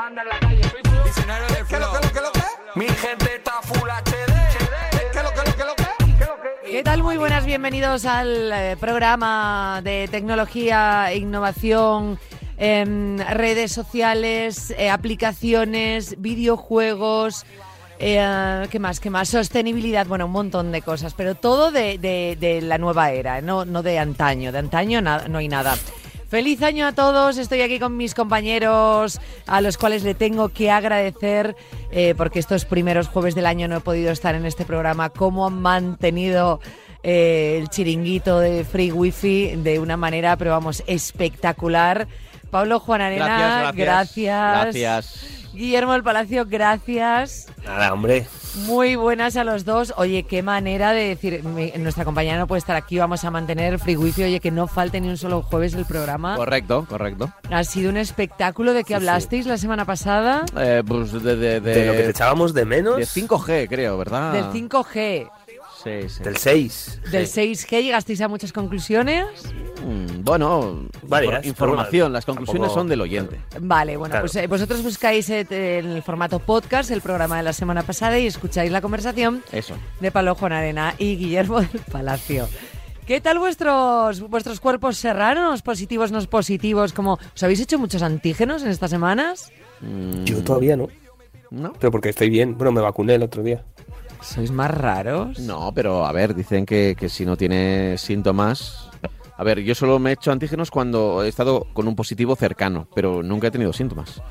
que manda en la calle. Soy flow. Diccionario del ¿Qué lo, flow. qué lo, qué lo, qué? Mi gente está full HD. ¿Qué lo, qué lo, qué lo, qué? ¿Qué lo que? ¿Qué tal? Muy buenas, bienvenidos al eh, programa de tecnología, innovación, em, redes sociales, eh, aplicaciones, videojuegos. eh, ¿Qué más? ¿Qué más? Sostenibilidad, bueno, un montón de cosas, pero todo de, de- de la nueva era, no, no de antaño. De antaño no hay nada. Feliz año a todos, estoy aquí con mis compañeros a los cuales le tengo que agradecer eh, porque estos primeros jueves del año no he podido estar en este programa, cómo han mantenido eh, el chiringuito de Free Wifi de una manera, pero vamos, espectacular. Pablo Juan Arena, Gracias, gracias. Guillermo del Palacio, gracias. Nada, hombre. Muy buenas a los dos. Oye, qué manera de decir, mi- nuestra compañera no puede estar aquí, vamos a mantener free wifi. Oye, que no falte ni un solo jueves el programa. Correcto, correcto. Ha sido un espectáculo de que hablasteis la semana pasada. Eh, pues de, de, De lo que te echábamos de menos. de 5G, creo, ¿verdad? Del 5G, Sí, sí. Del 6. del 6G, llegasteis a muchas conclusiones. Mm, bueno, Varias, información. bueno, Las conclusiones tampoco- son del oyente. Vale, bueno, Claro. pues eh, vosotros buscáis eh, en el formato podcast el programa de la semana pasada y escucháis la conversación Eso. de Pablo Juan Arena y Guillermo del Palacio. ¿Qué tal vuestros vuestros cuerpos serranos? ¿Positivos, no positivos? Como, ¿Os habéis hecho muchos antígenos en estas semanas? Mm, Yo todavía no. ¿No? Pero porque estoy bien. Bueno, me vacuné el otro día. ¿Sois más raros? No, pero a ver, dicen que, que si no tiene síntomas. A ver, yo solo me he hecho antígenos cuando he estado con un positivo cercano, pero nunca he tenido síntomas.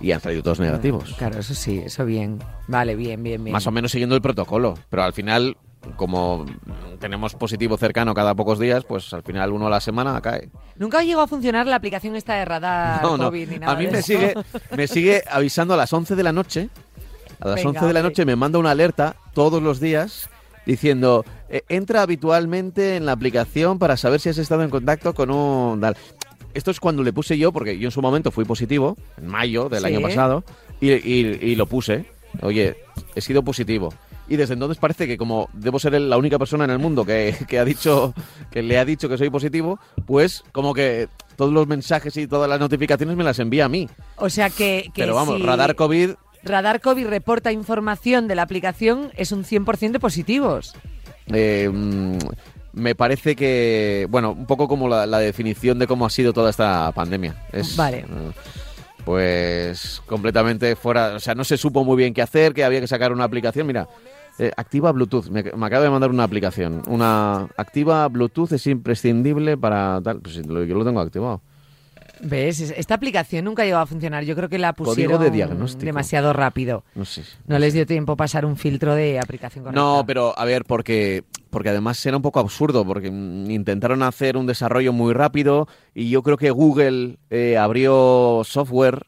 Y han salido todos negativos. Claro, eso sí, eso bien. Vale, bien, bien, bien. Más o menos siguiendo el protocolo. Pero al final, como tenemos positivo cercano cada pocos días, pues al final uno a la semana cae. Nunca llegó a funcionar la aplicación esta de radar No, no. COVID ni nada A mí de me eso. sigue, me sigue avisando a las 11 de la noche. A las Venga, 11 de la noche me manda una alerta todos los días diciendo, eh, entra habitualmente en la aplicación para saber si has estado en contacto con un... tal". Esto es cuando le puse yo, porque yo en su momento fui positivo, en mayo del Sí. año pasado, y, y- y lo puse. Oye, he sido positivo. Y desde entonces parece que como debo ser la única persona en el mundo que, que ha dicho que le ha dicho que soy positivo, pues como que todos los mensajes y todas las notificaciones me las envía a mí. O sea que, que Pero vamos, si radar COVID, Radar COVID reporta información de la aplicación, es un 100% de positivos. eh, mm, me parece que, bueno, un poco como la, la definición de cómo ha sido toda esta pandemia. Es, Vale. eh, pues completamente fuera, o sea, no se supo muy bien qué hacer, que había que sacar una aplicación. Mira, eh, activa Bluetooth, me, me acaba de mandar una aplicación. Una activa Bluetooth es imprescindible para tal. Pues yo lo tengo activado. ¿Ves? Es- Esta aplicación nunca llegó a funcionar. Yo creo que la Código pusieron de diagnóstico. demasiado rápido. No sé. No les dio tiempo pasar un filtro de aplicación correcta. No, pero a ver, porque, porque además era un poco absurdo, porque mm, intentaron hacer un desarrollo muy rápido y yo creo que Google eh, abrió software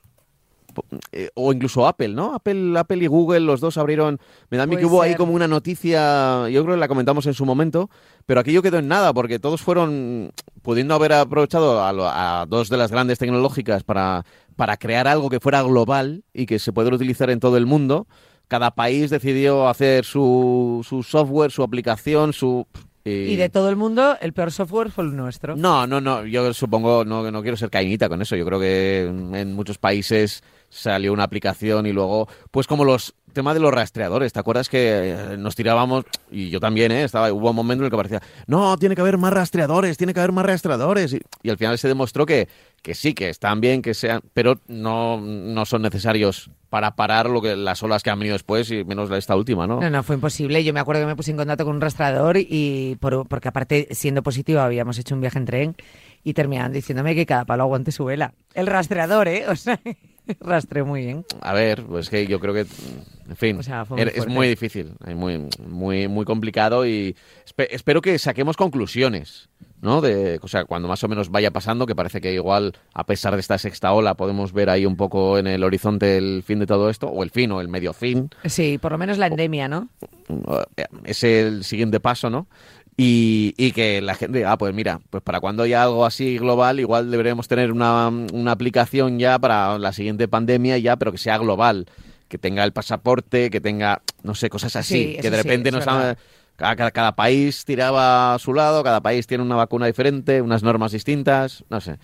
eh, o incluso Apple, ¿no? Apple, Apple y Google, los dos abrieron. Me da a mí que hubo ahí ser. como una noticia, yo creo que la comentamos en su momento, pero aquello quedó en nada, porque todos fueron pudiendo haber aprovechado a, a dos de las grandes tecnológicas para, para crear algo que fuera global y que se pudiera utilizar en todo el mundo. Cada país decidió hacer su, su software, su aplicación, su... Y de todo el mundo, el peor software fue el nuestro. No, no, no. Yo supongo, no, no quiero ser cañita con eso. Yo creo que en muchos países salió una aplicación y luego, pues como los tema de los rastreadores. ¿Te acuerdas que eh, nos tirábamos y yo también, ¿eh? Estaba, hubo un momento en el que parecía, no, tiene que haber más rastreadores, tiene que haber más rastreadores y, al final se demostró que que sí, que están bien, que sean, pero no, no son necesarios para parar lo que las olas que han venido después y menos esta última, ¿no? No, no, fue imposible. Yo me acuerdo que me puse en contacto con un rastreador y por- porque aparte, siendo positivo, habíamos hecho un viaje en tren y terminaban diciéndome que cada palo aguante su vela. El rastreador, ¿eh? O sea, rastreó muy bien. A ver, pues que yo creo que, en fin, O sea, fue muy es muy difícil, muy, muy, muy complicado y espe- espero que saquemos conclusiones, ¿no? De, o sea, cuando más o menos vaya pasando, que parece que igual, a pesar de esta sexta ola, podemos ver ahí un poco en el horizonte el fin de todo esto, o el fin, o el medio fin, Sí, por lo menos la endemia, ¿no? eh, es el siguiente paso, ¿no? Y, y que la gente diga, ah, pues mira, pues para cuando haya algo así global, igual deberíamos tener una, una aplicación ya para la siguiente pandemia ya, pero que sea global, que tenga el pasaporte, que tenga, no sé, cosas así, Sí, que de sí, repente es nos ha- cada, cada- país tiraba a su lado, cada país tiene una vacuna diferente, unas normas distintas, no sé.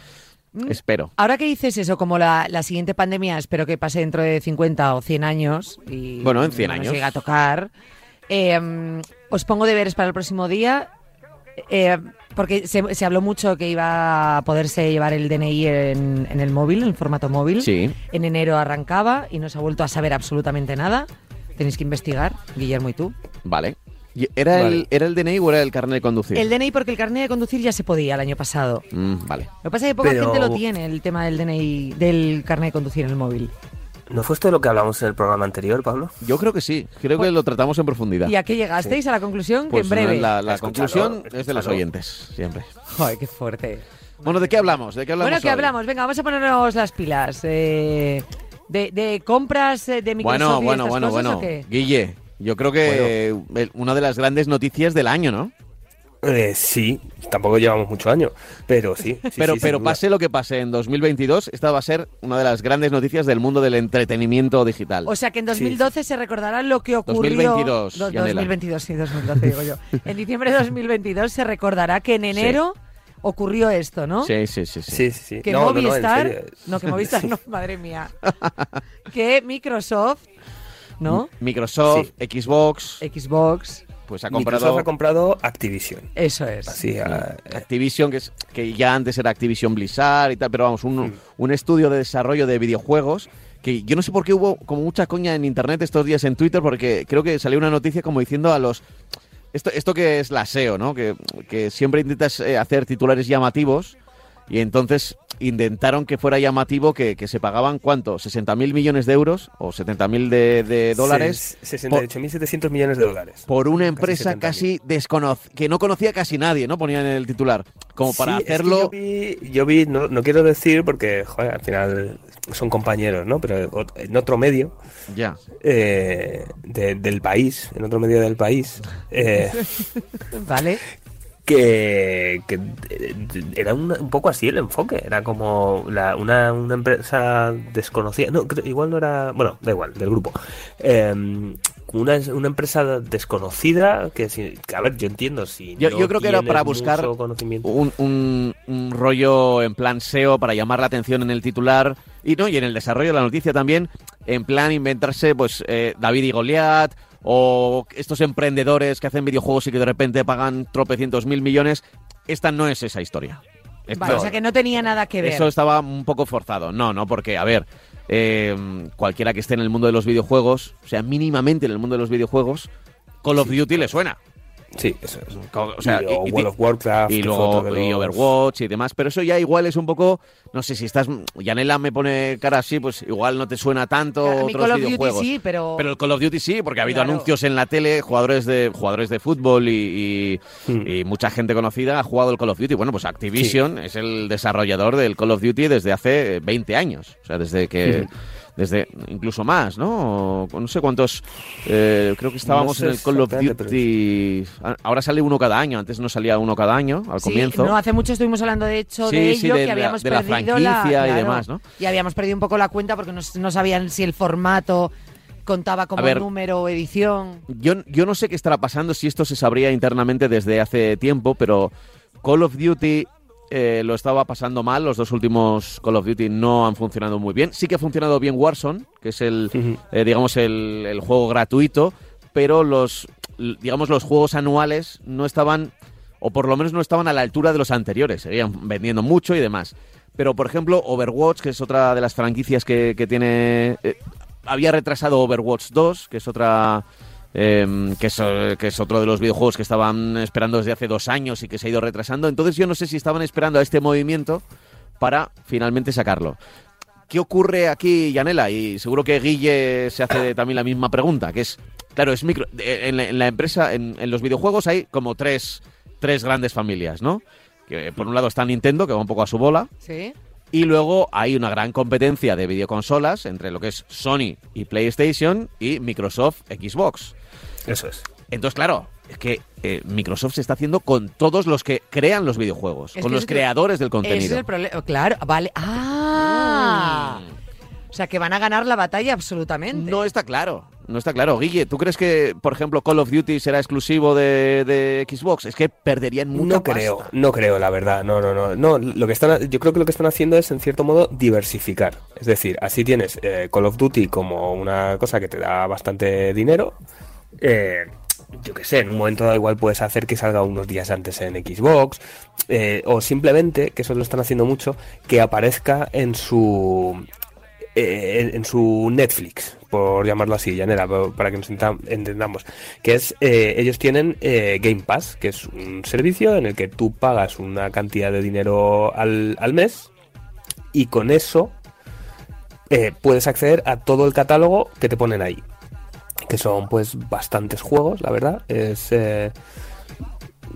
Mm. Espero. Ahora que dices eso, como la, la siguiente pandemia, espero que pase dentro de 50 o 100 años y Bueno, en 100 no nos años. llegue a tocar, eh, os pongo deberes para el próximo día, eh, porque se, se habló mucho que iba a poderse llevar el DNI en, en el móvil, en formato móvil. Sí. En enero arrancaba y no se ha vuelto a saber absolutamente nada. Tenéis que investigar, Guillermo y tú. Vale. Y- ¿Era, el, Vale. ¿Era el DNI o era el carnet de conducir? El DNI porque el carnet de conducir ya se podía el año pasado. Mm, vale. Lo que pasa es que poca Pero- gente lo tiene, el tema del DNI, del carnet de conducir en el móvil. ¿No fue esto de lo que hablamos en el programa anterior, Pablo? Yo creo que sí. Creo que lo tratamos en profundidad. ¿Y a qué llegasteis? A la conclusión Pues que en breve. La, conclusión es de los oyentes, siempre. Joder, qué fuerte. Bueno, ¿de qué hablamos? ¿De qué hablamos Bueno, ¿qué hoy? hablamos? Venga, vamos a ponernos las pilas. Eh, de, de compras eh, de Microsoft Bueno, y bueno, estas bueno, cosas, bueno. ¿o qué? Guille, yo creo que una de las grandes noticias del año, ¿no? Eh, sí, tampoco llevamos mucho años, pero sí. sí, pero sí, pero pase lo que pase en 2022, esta va a ser una de las grandes noticias del mundo del entretenimiento digital. O sea que en 2012 se recordará lo que ocurrió. 2022, Do- Yanela. 2022, sí, 2012 digo yo. En diciembre de 2022 se recordará que en enero ocurrió esto, ¿no? Sí, sí, sí. sí. Sí, sí, sí. Que No, no, no, en Movistar. No, que Movistar no, madre mía. que Microsoft, ¿no? Microsoft, Xbox, Xbox, pues ha Microsoft comprado ha comprado Activision. eso es. Así, ah, eh, Activision, que, es, que ya antes era Activision Blizzard y tal, pero vamos, un, un estudio de desarrollo de videojuegos que yo no sé por qué hubo como mucha coña en internet estos días en Twitter, porque creo que salió una noticia como diciendo a los... Esto, esto que es la SEO, ¿no? Que, que siempre intentas eh, hacer titulares llamativos y entonces intentaron que fuera llamativo que, que se pagaban, ¿cuánto? ¿60 mil millones de euros o 70 mil de, de dólares? ses- 68.700 millones de dólares. por una Casi empresa 70.000. casi desconocida, que no conocía casi nadie, ¿no? Ponían en el titular. Como para Sí, es que hacerlo... yo vi, yo vi, no, no quiero decir porque, joder, al final son compañeros, ¿no? Pero en otro medio Ya. eh, de- del país, en otro medio del país, eh, Vale. Que, que, eh, era un, un poco así el enfoque. Era como la- una, una empresa desconocida. No, igual no era. Bueno, da igual, del grupo. Eh, una, una empresa desconocida que, si- que, a ver, yo entiendo si. Yo- no yo creo que era para buscar un- un rollo en plan SEO para llamar la atención en el titular y no y en el desarrollo de la noticia también, en plan inventarse pues eh, David y Goliat o estos emprendedores que hacen videojuegos y que de repente pagan tropecientos mil millones. Esta no es esa historia. Esto- Vale, o sea que no tenía nada que ver. Eso estaba un poco forzado. No, no, porque, a ver, eh, cualquiera que esté en el mundo de los videojuegos, o sea, mínimamente en el mundo de los videojuegos, Call of Duty le suena. Sí, eso es. O sea, y, o y- y- World of Warcraft. y luego y Overwatch y demás, pero eso ya igual es un poco, no sé si estás, Yanela me pone cara así, pues igual no te suena tanto A otros Call of Duty videojuegos. sí, pero... Pero el Call of Duty sí, porque ha habido Claro. anuncios en la tele, jugadores de jugadores de fútbol y, y- Hmm. y mucha gente conocida ha jugado el Call of Duty. Bueno, pues Activision es el desarrollador del Call of Duty desde hace 20 años, o sea, desde que desde incluso más, ¿no? O no sé cuántos, eh, creo que estábamos sé en el Call of Duty. Ahora sale uno cada año, antes no salía uno cada año al Sí, comienzo. no hace mucho estuvimos hablando de hecho Sí, de sí, ello de que la- habíamos de la perdido la franquicia y claro, demás, ¿no? y habíamos perdido un poco la cuenta porque no, no sabían si el formato contaba como ver, número o edición. Yo, yo no sé qué estará pasando, si esto se sabría internamente desde hace tiempo, pero Call of Duty eh, lo estaba pasando mal. Los dos últimos Call of Duty no han funcionado muy bien. Sí que ha funcionado bien Warzone, que es el, eh, digamos, el, el juego gratuito, pero los, digamos, los juegos anuales no estaban, o por lo menos no estaban a la altura de los anteriores. Seguían vendiendo mucho y demás. Pero, por ejemplo, Overwatch, que es otra de las franquicias que, que tiene... eh, había retrasado Overwatch 2, que es otra... eh, que, es, que es otro de los videojuegos que estaban esperando desde hace dos años y que se ha ido retrasando. Entonces yo no sé si estaban esperando a este movimiento para finalmente sacarlo. ¿Qué ocurre aquí, Yanela? Y seguro que Guille se hace también la misma pregunta, que es, claro, es micro, en, la, en la empresa, en, en los videojuegos hay como tres, tres grandes familias, ¿no? Que por un lado está Nintendo, que va un poco a su bola, ¿Sí? y luego hay una gran competencia de videoconsolas entre lo que es Sony y PlayStation y Microsoft Xbox. Eso es. Entonces, claro, es que eh, Microsoft se está haciendo con todos los que crean los videojuegos, Es con los creadores del Ese contenido. es el problema. Claro, vale. ¡Ah! O sea, que van a ganar la batalla absolutamente. No está claro. No está claro. Guille, ¿tú crees que, por ejemplo, Call of Duty será exclusivo de, de Xbox? Es que perderían mucha No creo, pasta. no creo, la verdad. No, no, no. No, lo que están, yo creo que lo que están haciendo es, en cierto modo, diversificar. Es decir, así tienes eh, Call of Duty como una cosa que te da bastante dinero. Eh, yo qué sé, en un momento dado igual puedes hacer que salga unos días antes en Xbox. eh, o simplemente, que eso lo están haciendo mucho, que aparezca en su. eh, en, su Netflix, por llamarlo así, llanera, pa- para que nos entendamos. Que es, ellos tienen Game Pass, que es un servicio en el que tú pagas una cantidad de dinero al, al mes y con eso puedes acceder a todo el catálogo que te ponen ahí. Que son pues bastantes juegos, la verdad. Es... eh,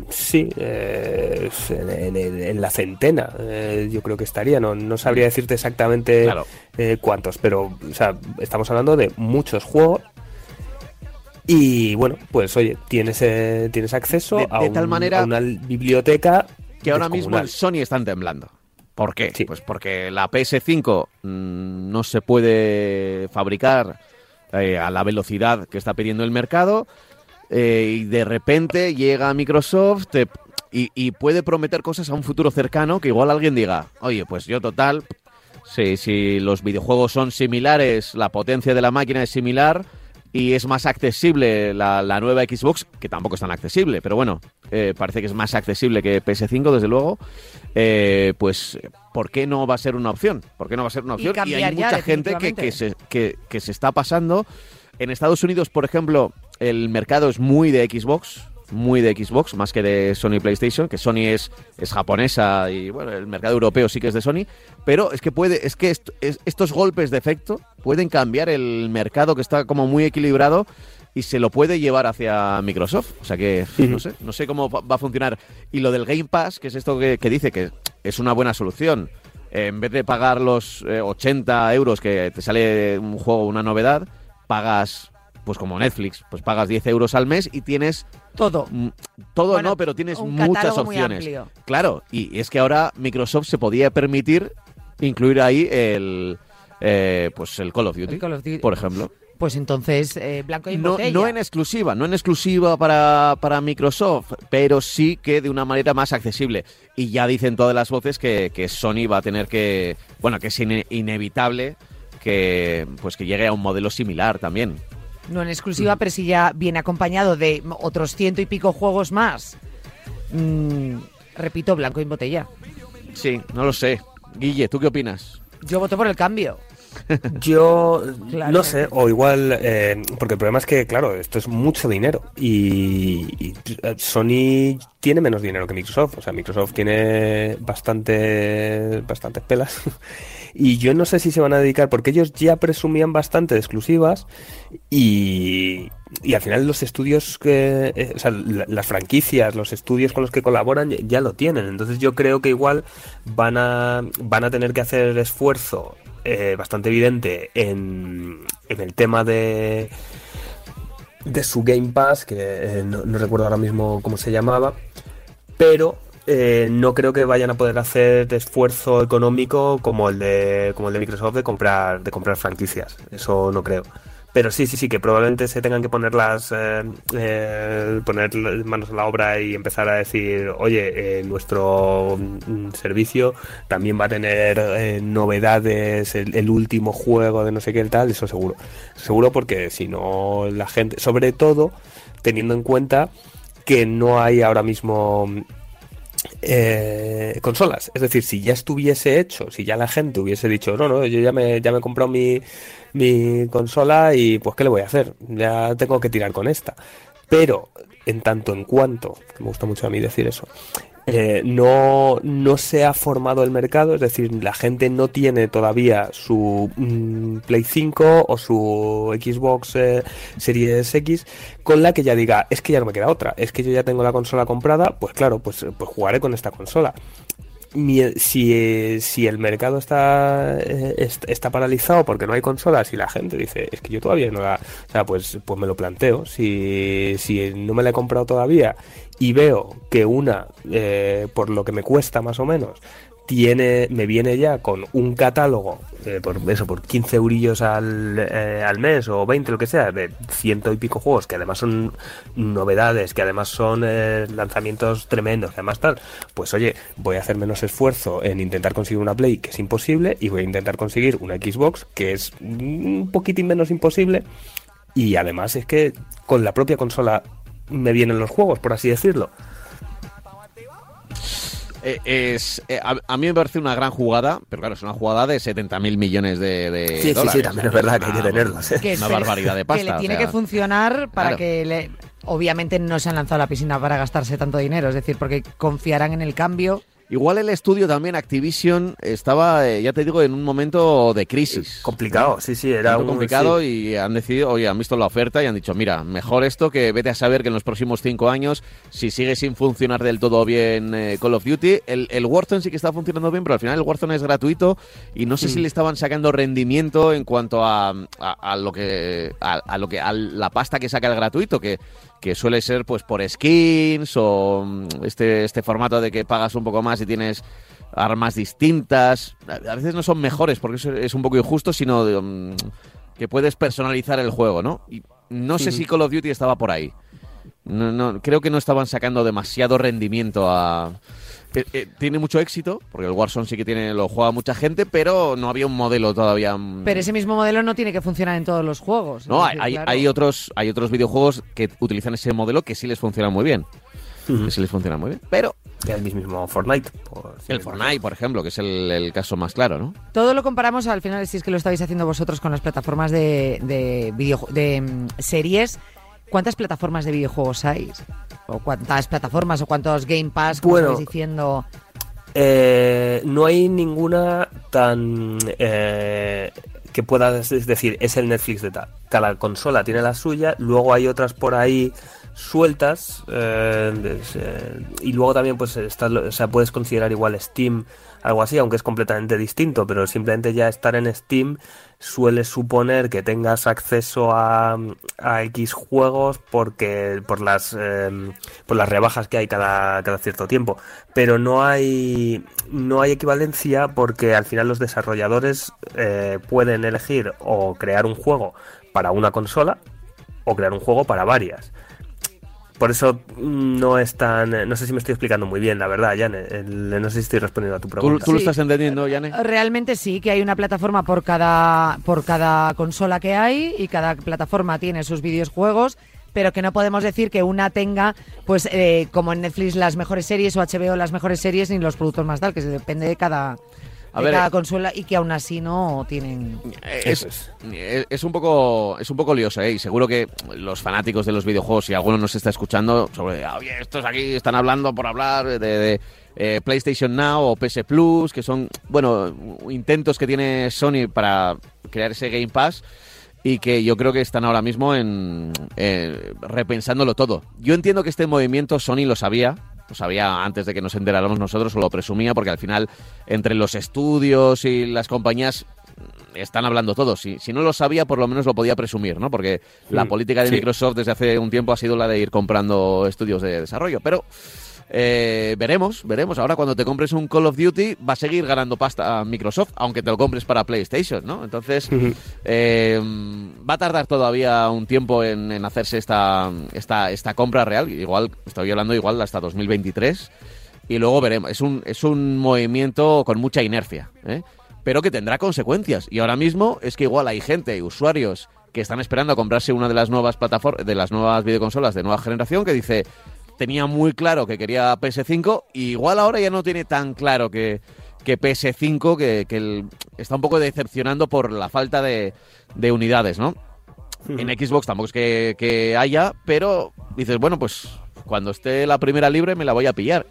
Sí, eh, en, en- en la centena, eh, yo creo que estaría. No, no sabría decirte exactamente Claro. eh, cuántos, pero o sea, estamos hablando de muchos juegos. Y bueno, pues oye, tienes, eh, tienes acceso De- a, de tal un- manera a una biblioteca que ahora mismo el Sony están temblando. ¿Por qué? Sí. Pues porque la PS5 mm, no se puede fabricar eh, a la velocidad que está pidiendo el mercado eh, y de repente llega Microsoft y, y puede prometer cosas a un futuro cercano que igual alguien diga, oye, pues yo total, si, si los videojuegos son similares, la potencia de la máquina es similar y es más accesible la, la nueva Xbox, que tampoco es tan accesible, pero bueno, eh, parece que es más accesible que PS5, desde luego, eh, pues ¿por qué no va a ser una opción? ¿Por qué no va a ser una Y opción? cambiar hay mucha gente que, que, se, que, que se está pasando. En Estados Unidos, por ejemplo, el mercado es muy de Xbox, muy de Xbox, más que de Sony PlayStation, que Sony es, es japonesa y bueno, el mercado europeo sí que es de Sony, pero es que puede, es que est- es- estos golpes de efecto pueden cambiar el mercado que está como muy equilibrado y se lo puede llevar hacia Microsoft. O sea que no sé, no sé cómo va va a funcionar. Y lo del Game Pass, que es esto que, que dice que es una buena solución. Eh, en vez de pagar los eh, 80 euros que te sale un juego, una novedad, pagas, pues como Netflix, pues pagas 10 euros al mes y tienes Todo. todo Bueno, no, pero tienes muchas opciones. Claro, y es que ahora Microsoft se podía permitir incluir ahí el eh, pues el Call of Duty, El Call of Duty. por ejemplo. Pues entonces, eh, blanco y No, botella. no en exclusiva, no en exclusiva para, para Microsoft, pero sí que de una manera más accesible. Y ya dicen todas las voces que, que Sony va a tener que, bueno, que es ine- inevitable que pues que llegue a un modelo similar también. No en exclusiva, pero sí ya viene acompañado de otros ciento y pico juegos más. Mm, repito, blanco y botella. Sí, no lo sé. Guille, ¿tú qué opinas? Yo voto por el cambio. Yo Claro. no sé, o igual, eh, porque el problema es que, claro, esto es mucho dinero y, y, eh, Sony tiene menos dinero que Microsoft, o sea, Microsoft tiene bastante, bastantes pelas y yo no sé si se van a dedicar, porque ellos ya presumían bastante de exclusivas y, y al final los estudios que, eh, o sea, la- las franquicias, los estudios con los que colaboran ya, ya lo tienen, entonces yo creo que igual van a, van a tener que hacer esfuerzo eh, bastante evidente en, en el tema de de su Game Pass, que eh, no, no recuerdo ahora mismo cómo se llamaba, pero eh, no creo que vayan a poder hacer esfuerzo económico como el de como el de Microsoft de comprar de comprar franquicias. Eso no creo. Pero sí, sí, sí, que probablemente se tengan que poner las eh, eh, poner manos a la obra y empezar a decir, oye, eh, nuestro mm, servicio también va a tener novedades, el, el último juego de no sé qué tal, eso seguro. Seguro porque si no la gente, sobre todo teniendo en cuenta que no hay ahora mismo eh, consolas. Es decir, si ya estuviese hecho, si ya la gente hubiese dicho, no, no, yo ya me, ya me he comprado mi, mi consola y pues ¿qué le voy a hacer? Ya tengo que tirar con esta. Pero en tanto en cuanto, me gusta mucho a mí decir eso, eh, no, no se ha formado el mercado, es decir, la gente no tiene todavía su mm, Play 5 o su Xbox eh, Series X con la que ya diga, es que ya no me queda otra, es que yo ya tengo la consola comprada, pues claro, pues, pues jugaré con esta consola. Si, eh, si el mercado está, eh, est- está paralizado porque no hay consolas y la gente dice, es que yo todavía no la... O sea, pues, pues me lo planteo. Si, si no me la he comprado todavía y veo que una, eh, por lo que me cuesta más o menos, tiene, me viene ya con un catálogo, eh, por eso, por 15 eurillos al, eh, al mes o 20, lo que sea, de ciento y pico juegos, que además son novedades, que además son eh, lanzamientos tremendos, que además tal, pues oye, voy a hacer menos esfuerzo en intentar conseguir una Play, que es imposible, y voy a intentar conseguir una Xbox, que es un poquitín menos imposible, y además es que con la propia consola me vienen los juegos, por así decirlo. Eh, es, eh, a, a mí me parece una gran jugada, pero claro, es una jugada de 70 mil millones de, de Sí, sí, sí, también es verdad que hay que Una- tenerlos, ¿eh? Que Una barbaridad de pasta. Que le o tiene sea, que funcionar para claro. que le... Obviamente no se han lanzado a la piscina para gastarse tanto dinero, es decir, porque confiarán en el cambio. Igual el estudio también, Activision, estaba, eh, ya te digo, en un momento de crisis. Complicado, sí, sí, era Era un complicado sí. y han decidido, oye, han visto la oferta y han dicho, mira, mejor esto que vete a saber que en los próximos cinco años, si sigue sin funcionar del todo bien eh, Call of Duty, el, el Warzone sí que está funcionando bien, pero al final el Warzone es gratuito y no sé Mm. si le estaban sacando rendimiento en cuanto a, a, a lo que a, a lo que a la pasta que saca el gratuito, que, que suele ser pues por skins o mm, este, este formato de que pagas un poco más y tienes armas distintas. A veces no son mejores porque eso es un poco injusto, sino de, mm, que puedes personalizar el juego, ¿no? Y no sé si Call of Duty estaba por ahí. No, no, creo que no estaban sacando demasiado rendimiento a... eh, eh, tiene mucho éxito, porque el Warzone sí que tiene lo juega mucha gente, pero no había un modelo todavía... mm, Pero ese mismo modelo no tiene que funcionar en todos los juegos. no, hay, decir, hay, claro. hay otros, hay otros videojuegos que utilizan ese modelo que sí les funciona muy bien. Que sí les funciona muy bien. Pero El mismo Fortnite. por- el Fortnite, por ejemplo, que es el, el caso más claro, ¿no? Todo lo comparamos al final, si es que lo estáis haciendo vosotros con las plataformas de, de, videoju- de mm, series. ¿Cuántas plataformas de videojuegos hay? ¿O cuántas plataformas o cuántos Game Pass? Como Bueno, estáis diciendo. Eh, no hay ninguna tan eh, que puedas decir es el Netflix de tal. Cada consola tiene la suya, luego hay otras por ahí sueltas eh, eh, y luego también pues está, lo- o sea, puedes considerar igual Steam algo así, aunque es completamente distinto, pero simplemente ya estar en Steam suele suponer que tengas acceso a, X juegos porque por las eh, por las rebajas que hay cada, cada cierto tiempo. Pero no hay no hay equivalencia porque al final los desarrolladores eh, pueden elegir o crear un juego para una consola o crear un juego para varias. Por eso no es tan... No sé si me estoy explicando muy bien, la verdad, Jan. el- no sé si estoy respondiendo a tu ¿Tú, pregunta. tú lo Sí. estás entendiendo, Yane? Realmente sí, que hay una plataforma por cada, por cada consola que hay y cada plataforma tiene sus videojuegos, pero que no podemos decir que una tenga, pues eh, como en Netflix, las mejores series o HBO las mejores series ni los productos más tal, que se depende de cada, A de ver, cada eh, consola y que aún así no tienen... Eh, Es, es. es- un poco es un poco lioso, ¿eh? Y seguro que los fanáticos de los videojuegos, si alguno nos está escuchando, sobre, "Ah, oye, estos aquí están hablando por hablar de, de, eh, PlayStation Now o PS Plus, que son, bueno, intentos que tiene Sony para crear ese Game Pass y que yo creo que están ahora mismo en eh, repensándolo todo. Yo entiendo que este movimiento Sony lo sabía, lo sabía antes de que nos enteráramos nosotros o lo presumía porque al final entre los estudios y las compañías mm, están hablando todos. Si, si no lo sabía, por lo menos lo podía presumir, ¿no? Porque la Mm, política de sí. Microsoft desde hace un tiempo ha sido la de ir comprando estudios de desarrollo. Pero eh, veremos, veremos. Ahora cuando te compres un Call of Duty va a seguir ganando pasta a Microsoft, aunque te lo compres para PlayStation, ¿no? Entonces eh, va a tardar todavía un tiempo en, en hacerse esta, esta, esta compra real. Igual, estoy hablando igual hasta 2023. Y luego veremos. Es un, es un movimiento con mucha inercia, ¿eh? pero que tendrá consecuencias. Y ahora mismo es que igual hay gente, usuarios, que están esperando a comprarse una de las nuevas plataformas, de las nuevas videoconsolas de nueva generación, que dice, tenía muy claro que quería PS5, y igual ahora ya no tiene tan claro que, que PS5, que, que el- está un poco decepcionando por la falta de, de unidades, ¿no? En Xbox tampoco es que, que haya, pero dices, bueno, pues cuando esté la primera libre me la voy a pillar.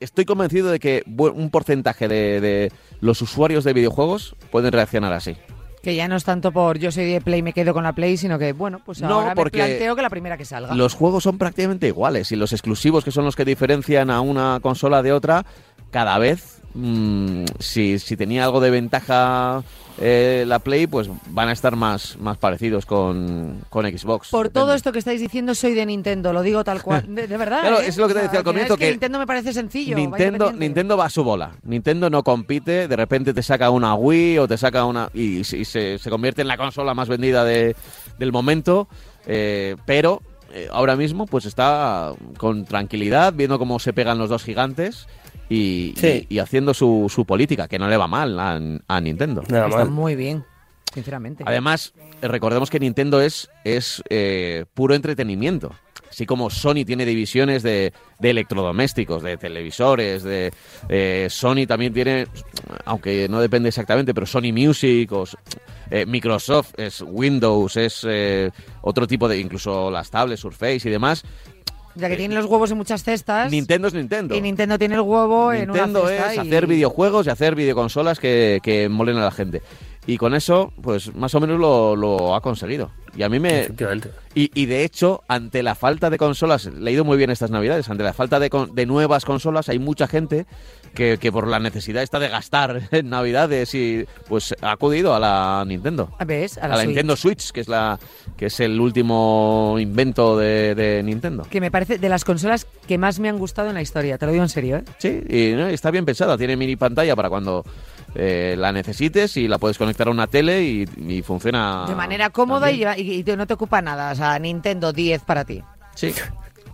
Estoy convencido de que un porcentaje de, de los usuarios de videojuegos pueden reaccionar así. Que ya no es tanto por yo soy de Play y me quedo con la Play, sino que, bueno, pues No, ahora porque me planteo que la primera que salga. Los juegos son prácticamente iguales y los exclusivos, que son los que diferencian a una consola de otra, cada vez, mm, si, si tenía algo de ventaja eh, la Play, pues van a estar más, más parecidos con, con Xbox. Por todo esto que estáis diciendo, soy de Nintendo, lo digo tal cual. De, de verdad. Claro, ¿eh? es lo que te O sea, decía al comienzo, es que, que Nintendo me parece sencillo. Nintendo. Nintendo va a su bola. Nintendo no compite, de repente te saca una Wii o te saca una... y, se- y se, se convierte en la consola más vendida de- del momento, eh, pero ahora mismo pues está con tranquilidad, viendo cómo se pegan los dos gigantes y, Sí. y- y haciendo su, su política, que no le va mal a, a Nintendo. Nada Está mal. muy bien, sinceramente. Además, recordemos que Nintendo es, es eh, puro entretenimiento. Así como Sony tiene divisiones de, de electrodomésticos, de televisores, de eh, Sony también tiene, aunque no depende exactamente, pero Sony Music o eh, Microsoft es Windows, es eh, otro tipo de, incluso las tablets, Surface y demás. Ya que tiene los huevos en muchas cestas. Nintendo es Nintendo. Y Nintendo tiene el huevo en Nintendo una cesta es y- hacer videojuegos y hacer videoconsolas que, que molen a la gente. Y con eso, pues más o menos lo, lo ha conseguido. Y a mí me, Efectivamente. y, y de hecho, ante la falta de consolas, le ha ido muy bien estas navidades, ante la falta de, con- de nuevas consolas, hay mucha gente que, que por la necesidad esta de gastar en navidades y pues ha acudido a la Nintendo. ¿Ves? A A la, la, Switch. Nintendo Switch, que es la que es el último invento de, de Nintendo. Que me parece de las consolas que más me han gustado en la historia, te lo digo en serio, ¿eh? Sí, y ¿no? está bien pensada, tiene mini pantalla para cuando eh, la necesites y la puedes conectar a una tele y, y funciona De manera cómoda y, no te ocupa nada. O sea, Nintendo 10 para ti. Sí.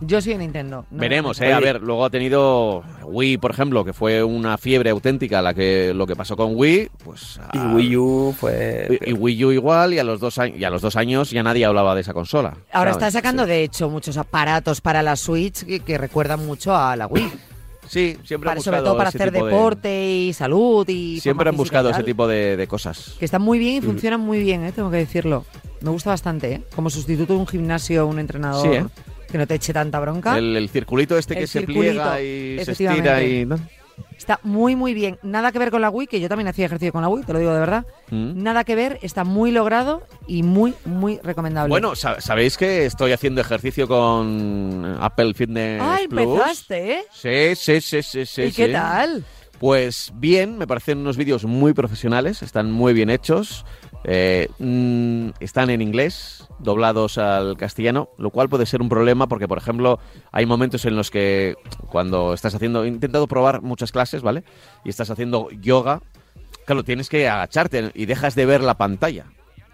Yo soy de Nintendo. no- Veremos, eh. A ver, luego ha tenido Wii, por ejemplo, que fue una fiebre auténtica la que lo que pasó con Wii, pues Y a- Wii U fue... y, y Wii U igual y a los dos años y a los dos años ya nadie hablaba de esa consola. Ahora ¿sabes? está sacando, Sí. de hecho, muchos aparatos para la Switch que, que recuerdan mucho a la Wii. Sí, siempre han Para- sobre buscado todo para hacer de- deporte y salud y Siempre han buscado ese tipo de, de cosas. Que están muy bien y funcionan muy bien, ¿eh? tengo que decirlo. Me gusta bastante, ¿eh? Como sustituto de un gimnasio, un entrenador Sí, ¿eh? que no te eche tanta bronca. El, el circulito este El que se pliega y se estira y ¿no? Está muy, muy bien. Nada que ver con la Wii, que yo también hacía ejercicio con la Wii, te lo digo de verdad. Mm. Nada que ver, está muy logrado y muy, muy recomendable. Bueno, sa- sabéis que estoy haciendo ejercicio con Apple Fitness ah, Plus. empezaste, ¿eh? Sí, sí, sí, sí, sí. ¿Y qué sí. tal? Pues bien, me parecen unos vídeos muy profesionales, están muy bien hechos, eh, mm, están en inglés, doblados al castellano, lo cual puede ser un problema porque, por ejemplo, hay momentos en los que cuando estás haciendo, he intentado probar muchas clases, ¿vale? Y estás haciendo yoga, claro, tienes que agacharte y dejas de ver la pantalla.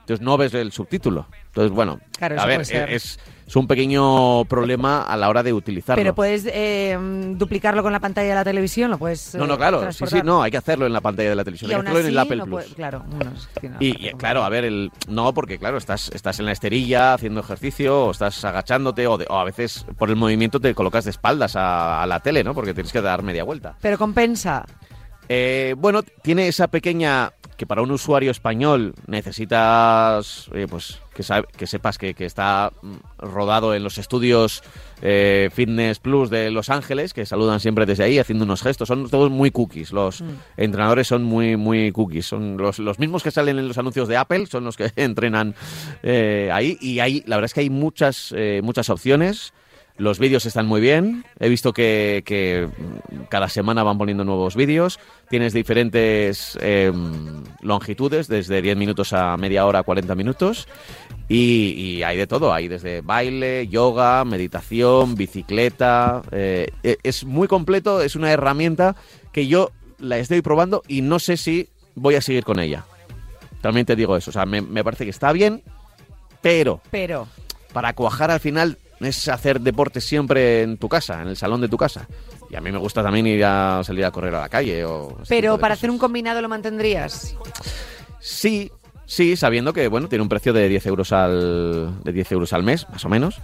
Entonces no ves el subtítulo. Entonces, bueno, Claro, a ver, es, es un pequeño problema a la hora de utilizarlo. Pero puedes eh, duplicarlo con la pantalla de la televisión, lo puedes. No, eh, no, claro, sí, sí, no, hay que hacerlo en la pantalla de la televisión, Y hay que hacerlo en el Apple no Plus. puede- claro, bueno, es que no, Y, no, y, no. claro, a ver, el no, porque claro, estás, estás en la esterilla haciendo ejercicio, o estás agachándote, o, de- o a veces por el movimiento te colocas de espaldas a, a la tele, ¿no? Porque tienes que dar media vuelta. Pero compensa. Eh, bueno, tiene esa pequeña que para un usuario español necesitas eh, pues que, sabe- que sepas que, que está mm, rodado en los estudios eh, Fitness Plus de Los Ángeles, que saludan siempre desde ahí haciendo unos gestos. Son todos muy cookies. Los entrenadores son muy, muy cookies. Son los, los mismos que salen en los anuncios de Apple, son los que entrenan eh, ahí. Y hay, la verdad es que hay muchas, eh, muchas opciones. Los vídeos están muy bien. He visto que, que, cada semana van poniendo nuevos vídeos. Tienes diferentes eh, longitudes, desde 10 minutos a media hora, 40 minutos. Y, y hay de todo. Hay desde baile, yoga, meditación, bicicleta. eh, e- es muy completo. Es una herramienta que yo la estoy probando y no sé si voy a seguir con ella. También te digo eso. O sea, me, me parece que está bien, pero Pero. para cuajar al final es hacer deporte siempre en tu casa, en el salón de tu casa. Y a mí me gusta también ir a salir a correr a la calle o Pero para cosas. hacer un combinado lo mantendrías. Sí, sí, sabiendo que bueno, tiene un precio de 10 euros al de 10 euros al mes, más o menos.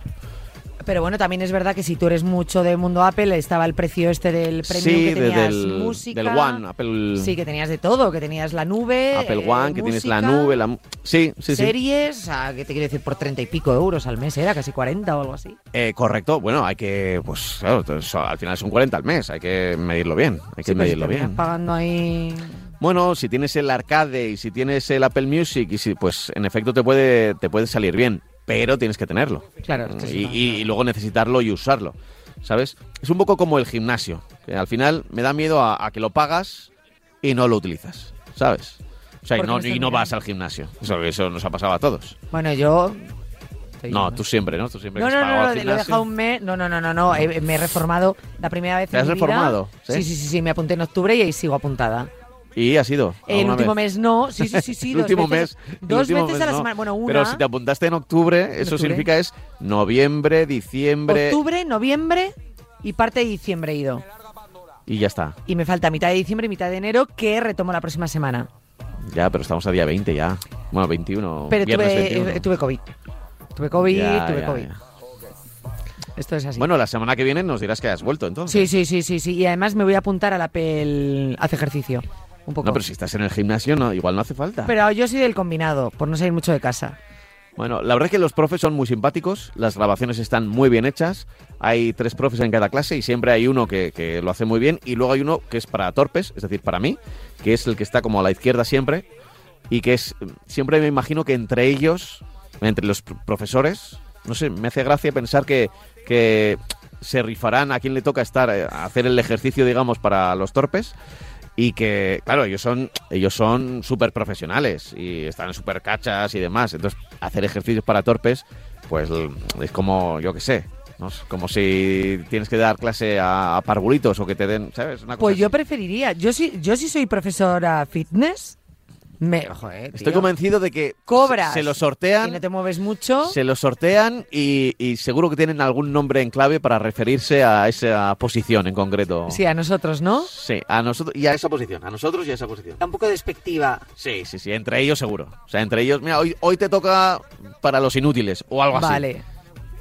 Pero bueno, también es verdad que si tú eres mucho del mundo Apple, estaba el precio este del premium sí, que de- tenías del, música. del One, Apple Sí, que tenías de todo, que tenías la nube. Apple eh, One, que tienes la música, nube, la Sí, sí, sí. series, sea, que te quiero decir, por treinta y pico euros al mes, era casi 40 o algo así. Eh, correcto, bueno, hay que, pues claro, entonces, al final son 40 al mes, hay que medirlo bien, hay que Sí, si medirlo terminas bien. pagando ahí... Bueno, si tienes el arcade y si tienes el Apple Music y si, pues en efecto te puede, te puede salir bien, pero tienes que tenerlo. Claro, es que y, no, y- no. y luego necesitarlo y usarlo. ¿sabes? Es un poco como el gimnasio, que al final me da miedo a, a que lo pagas y no lo utilizas, ¿sabes? O sea, y ¿Por qué no, y no vas al gimnasio. Eso, eso nos ha pasado a todos. Bueno, yo... No, tú siempre, ¿no? Tú siempre No, no, no, al lo he dejado un mes. No, no, no, no, no. me he reformado la primera vez ¿Te en has mi vida. reformado? ¿Sí? Sí, sí, sí, sí, me apunté en octubre y ahí sigo apuntada. ¿Y has ido? El último vez? mes no, sí, sí, sí, sí. el dos último veces, mes. Dos último veces mes a la no. semana. Bueno, una. Pero si te apuntaste en octubre, eso octubre. significa es noviembre, diciembre Octubre, noviembre y parte de diciembre he ido. y ya está. Y me falta mitad de diciembre y mitad de enero que retomo la próxima semana. Ya, pero estamos a día 20 ya. Bueno, 21. Pero tuve, 21. eh, tuve COVID. Tuve COVID, Ya, tuve ya, COVID. ya. Esto es así. Bueno, la semana que viene nos dirás que has vuelto, entonces. sí, sí, sí, sí, sí. Y además me voy a apuntar al Apple Hace Ejercicio. Un poco. No, pero si estás en el gimnasio, no, igual no hace falta. Pero yo soy del combinado, por no salir mucho de casa. Bueno, la verdad es que los profes son muy simpáticos, las grabaciones están muy bien hechas, hay tres profes en cada clase y siempre hay uno que, que lo hace muy bien y luego hay uno que es para torpes, es decir, para mí, que es el que está como a la izquierda siempre y que es, siempre me imagino que entre ellos, entre los pr- profesores, no sé, me hace gracia pensar que, que se rifarán a quien le toca estar, eh, a hacer el ejercicio, digamos, para los torpes y que, claro, ellos son ellos son súper profesionales y están súper cachas y demás. Entonces, hacer ejercicios para torpes, pues l- es como, yo qué sé, ¿no? Es como si tienes que dar clase a, a parvulitos o que te den, ¿sabes? Una cosa Pues yo preferiría. Yo sí, yo sí soy profesora fitness. Me, joder, Estoy convencido de que Cobras. se, lo Y sortean, no te mueves mucho. se lo sortean y, y seguro que tienen algún nombre en clave para referirse a esa posición en concreto. Sí, a nosotros, ¿no? Sí, a nosotros y a esa posición, a nosotros y a esa posición. Un poco despectiva. Sí, sí, sí, entre ellos seguro. O sea, entre ellos, mira, hoy, hoy te toca para los inútiles o algo así. Vale,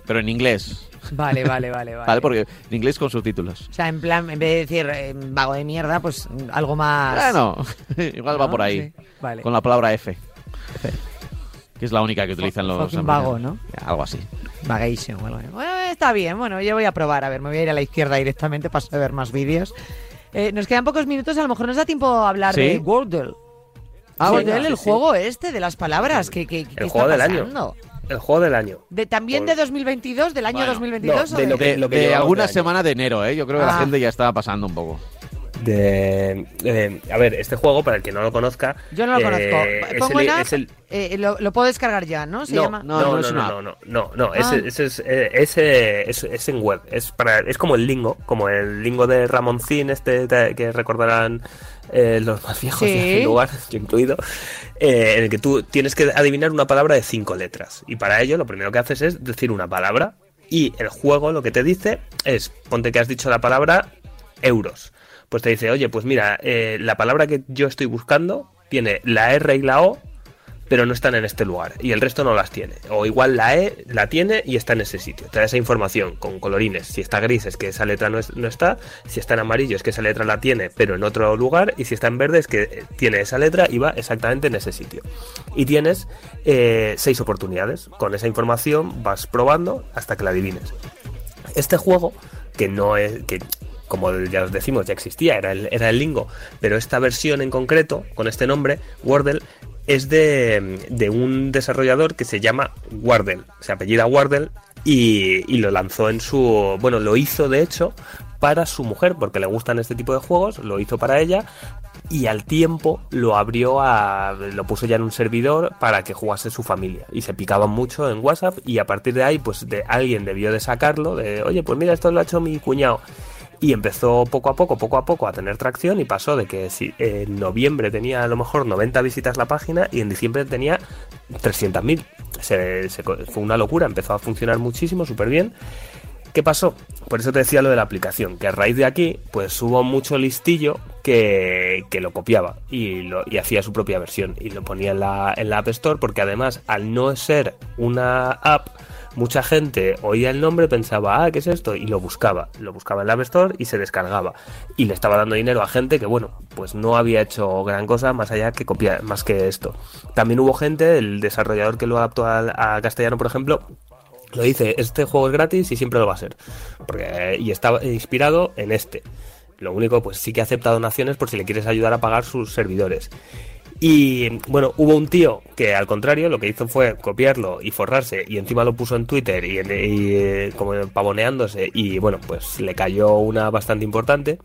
Pero en inglés. Vale, vale, vale, vale. Vale, porque en inglés con subtítulos. O sea, en plan, en vez de decir eh, vago de mierda, pues algo más. Bueno, igual va por ahí. Sí, Vale. Con la palabra F. Que es la única que utilizan los. vago, ¿no? Algo así. Vagation o algo así. Bueno, está bien. Bueno, yo voy a probar. A ver, me voy a ir a la izquierda directamente para ver más vídeos. Eh, nos quedan pocos minutos. A lo mejor nos da tiempo a hablar ¿Sí? de Wordle. Ah, Wordle, el sí, sí. juego este de las palabras. que que que El está juego del año. El juego del año. De, ¿También Por- de 2022? ¿Del año Bueno, 2022? no, o de lo De, lo que de alguna semana de enero, ¿eh? Yo creo que la Ah. gente ya estaba pasando un poco. De, eh, a ver, este juego, para el que no lo conozca. Yo no lo eh, conozco. es Pongo el- es el- eh, lo, lo puedo descargar ya, ¿no? Se no, llama... no, No, no, no no, es una no, no, no, no, Ah. ese, ese es, eh, ese es, es en web, es para, es como el lingo, como el lingo de Ramoncín, este te- que recordarán eh, los más viejos Sí. de aquel lugar, yo incluido, eh, en el que tú tienes que adivinar una palabra de cinco letras. Y para ello lo primero que haces es decir una palabra y el juego lo que te dice es, ponte que has dicho la palabra euros. Pues te dice, oye, pues mira, eh, la palabra que yo estoy buscando tiene la R y la O, pero no están en este lugar y el resto no las tiene. O igual la E la tiene y está en ese sitio. Te da esa información con colorines. Si está gris es que esa letra no, es- no está, si está en amarillo es que esa letra la tiene pero en otro lugar y si está en verde es que tiene esa letra y va exactamente en ese sitio. Y tienes eh, seis oportunidades. Con esa información vas probando hasta que la adivines. Este juego, que no es. que como ya os decimos, ya existía, era el, era el lingo, pero esta versión en concreto, con este nombre, Wordle, es de, de un desarrollador que se llama Wardle, se apellida Wardle y, y lo lanzó en su. Bueno, lo hizo de hecho para su mujer, porque le gustan este tipo de juegos, lo hizo para ella y al tiempo lo abrió a. lo puso ya en un servidor para que jugase su familia. Y se picaban mucho en WhatsApp y a partir de ahí, pues de alguien debió de sacarlo, de oye, pues mira, esto lo ha hecho mi cuñado. Y empezó poco a poco, poco a poco a tener tracción y pasó de que si en noviembre tenía a lo mejor 90 visitas la página y en diciembre tenía 300.000. Se, se fue una locura, empezó a funcionar muchísimo, súper bien. ¿Qué pasó? Por eso te decía lo de la aplicación, que a raíz de aquí, pues hubo mucho listillo que, que lo copiaba y, lo, y hacía su propia versión y lo ponía en la, en la App Store, porque además, al no ser una app, mucha gente oía el nombre, pensaba, ah, ¿qué es esto? Y lo buscaba, lo buscaba en la App Store y se descargaba. Y le estaba dando dinero a gente que, bueno, pues no había hecho gran cosa más allá que copiar, más que esto. También hubo gente, el desarrollador que lo adaptó al- a castellano, por ejemplo, lo dice, este juego es gratis y siempre lo va a ser. Porque, y está inspirado en este. Lo único, pues sí que acepta donaciones por si le quieres ayudar a pagar sus servidores. Y bueno, hubo un tío que al contrario lo que hizo fue copiarlo y forrarse y encima lo puso en Twitter y, y, como pavoneándose y bueno, pues le cayó una bastante importante.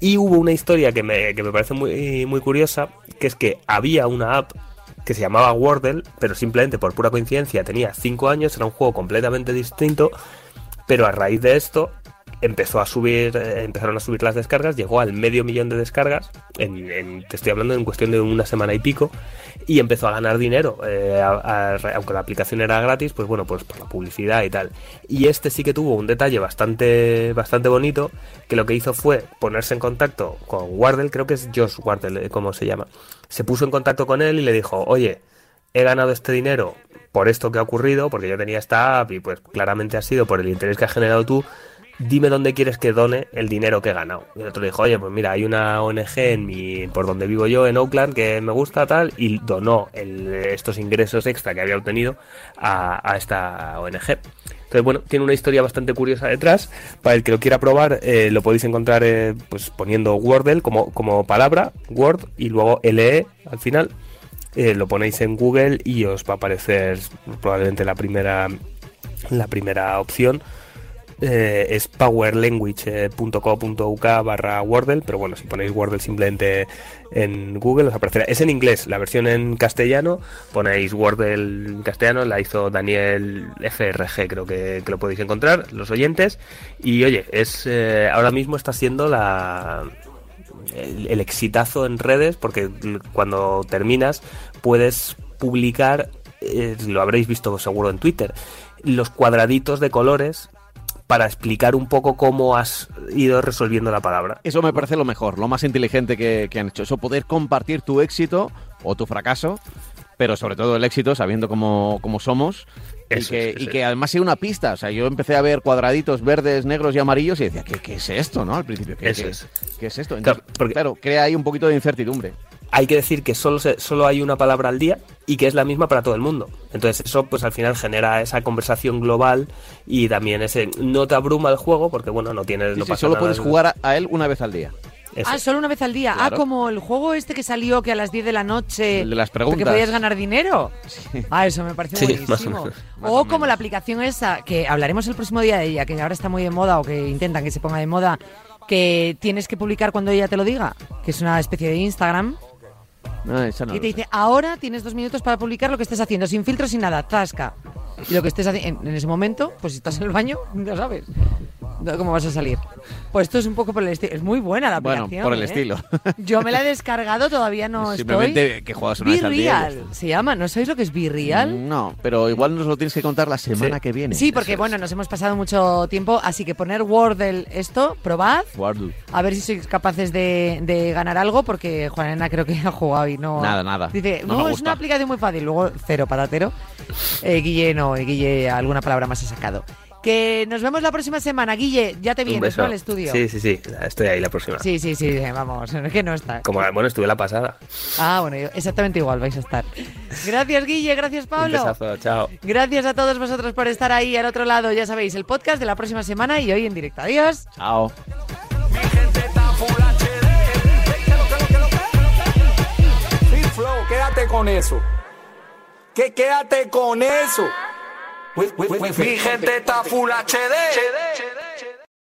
Y hubo una historia que me, que me parece muy, muy curiosa, que es que había una app que se llamaba Wordle, pero simplemente por pura coincidencia tenía 5 años, era un juego completamente distinto, pero a raíz de esto empezó a subir, eh, empezaron a subir las descargas, llegó al medio millón de descargas, en, en- te estoy hablando en cuestión de una semana y pico, y empezó a ganar dinero, eh, aunque la aplicación era gratis, pues bueno, pues por la publicidad y tal. Y este sí que tuvo un detalle bastante, bastante bonito, que lo que hizo fue ponerse en contacto con Wardle, creo que es Josh Wardle, eh, como se llama. Se puso en contacto con él y le dijo, oye, he ganado este dinero por esto que ha ocurrido, porque yo tenía esta app y pues claramente ha sido por el interés que has generado tú, dime dónde quieres que done el dinero que he ganado. Y el otro dijo, oye, pues mira, hay una ONG en mi, por donde vivo yo, en Oakland, que me gusta tal, y donó estos ingresos extra que había obtenido a, a esta ONG. Entonces, bueno, tiene una historia bastante curiosa detrás. Para el que lo quiera probar, eh, lo podéis encontrar eh, pues poniendo Wordle como, como palabra, Word, y luego LE al final. Eh, lo ponéis en Google y os va a aparecer probablemente la primera, la primera opción. Eh, es powerlanguage.co.uk barra Wordle, pero bueno, si ponéis Wordle simplemente en Google os aparecerá. Es en inglés, la versión en castellano, ponéis Wordle en castellano, la hizo Daniel FRG, creo que, lo podéis encontrar, los oyentes. Y oye, es eh, ahora mismo está siendo la el, el exitazo en redes porque cuando terminas puedes publicar, eh, lo habréis visto seguro en Twitter, los cuadraditos de colores para explicar un poco cómo has ido resolviendo la palabra. Eso me parece lo mejor, lo más inteligente que, que han hecho. Eso, poder compartir tu éxito o tu fracaso, pero sobre todo el éxito, sabiendo cómo, cómo somos. Y que, es, y eso que es. además sea una pista. O sea, yo empecé a ver cuadraditos verdes, negros y amarillos y decía, ¿qué, qué es esto, no? Al principio, ¿qué, es. qué es esto? Claro, Entonces, porque- claro, crea ahí un poquito de incertidumbre. Hay que decir que solo, se- solo hay una palabra al día y que es la misma para todo el mundo. Entonces eso pues al final genera esa conversación global y también ese... No te abruma el juego porque bueno, no tienes... Sí, no sí, pasa solo nada. puedes jugar a, a él una vez al día. Eso. Ah, solo una vez al día. Claro. Ah, como el juego este que salió que a las 10 de la noche. El de las Que preguntas. podías ganar dinero. Ah, eso me parece Sí, buenísimo. más o O, o como la aplicación esa, que hablaremos el próximo día de ella, que ahora está muy de moda o que intentan que se ponga de moda, que tienes que publicar cuando ella te lo diga, que es una especie de Instagram, No, esa no y te sé. dice, ahora tienes dos minutos para publicar lo que estés haciendo, sin filtros, sin nada, tasca. Y lo que estés haciendo en, en ese momento, pues si estás en el baño, ya sabes cómo vas a salir. Pues esto es un poco por el estilo. Es muy buena la Bueno, aplicación. por el ¿eh? estilo. Yo me la he descargado, todavía no Simplemente estoy. que juegas una vez al día Real se llama. ¿No sabéis lo que es Be Real? No, pero igual nos lo tienes que contar la semana Sí. que viene. Sí, porque es. bueno, nos hemos pasado mucho tiempo, así que poner Wordle esto, probad, Wordle. a ver si sois capaces de, de ganar algo, porque Juanena creo que ha jugado y no... Nada, nada. Dice, No no, me es gusta". una aplicación muy fácil, luego cero patatero. Eh, Guille no, eh, Guille alguna palabra más ha sacado. Que nos vemos la próxima semana, Guille, ya te Un vienes. Al estudio. Sí, sí, sí. Estoy ahí la próxima. sí, sí, sí, vamos, es que no está. Como, bueno, estuve la pasada. Ah, bueno, exactamente igual vais a estar. Gracias, Guille, gracias, Un Pablo. besazo, chao. Gracias a todos vosotros por estar ahí al otro lado. Ya sabéis, el podcast de la próxima semana y hoy en directo. Adiós. Chao. Quédate con eso. Que quédate con eso. Mi gente está full HD.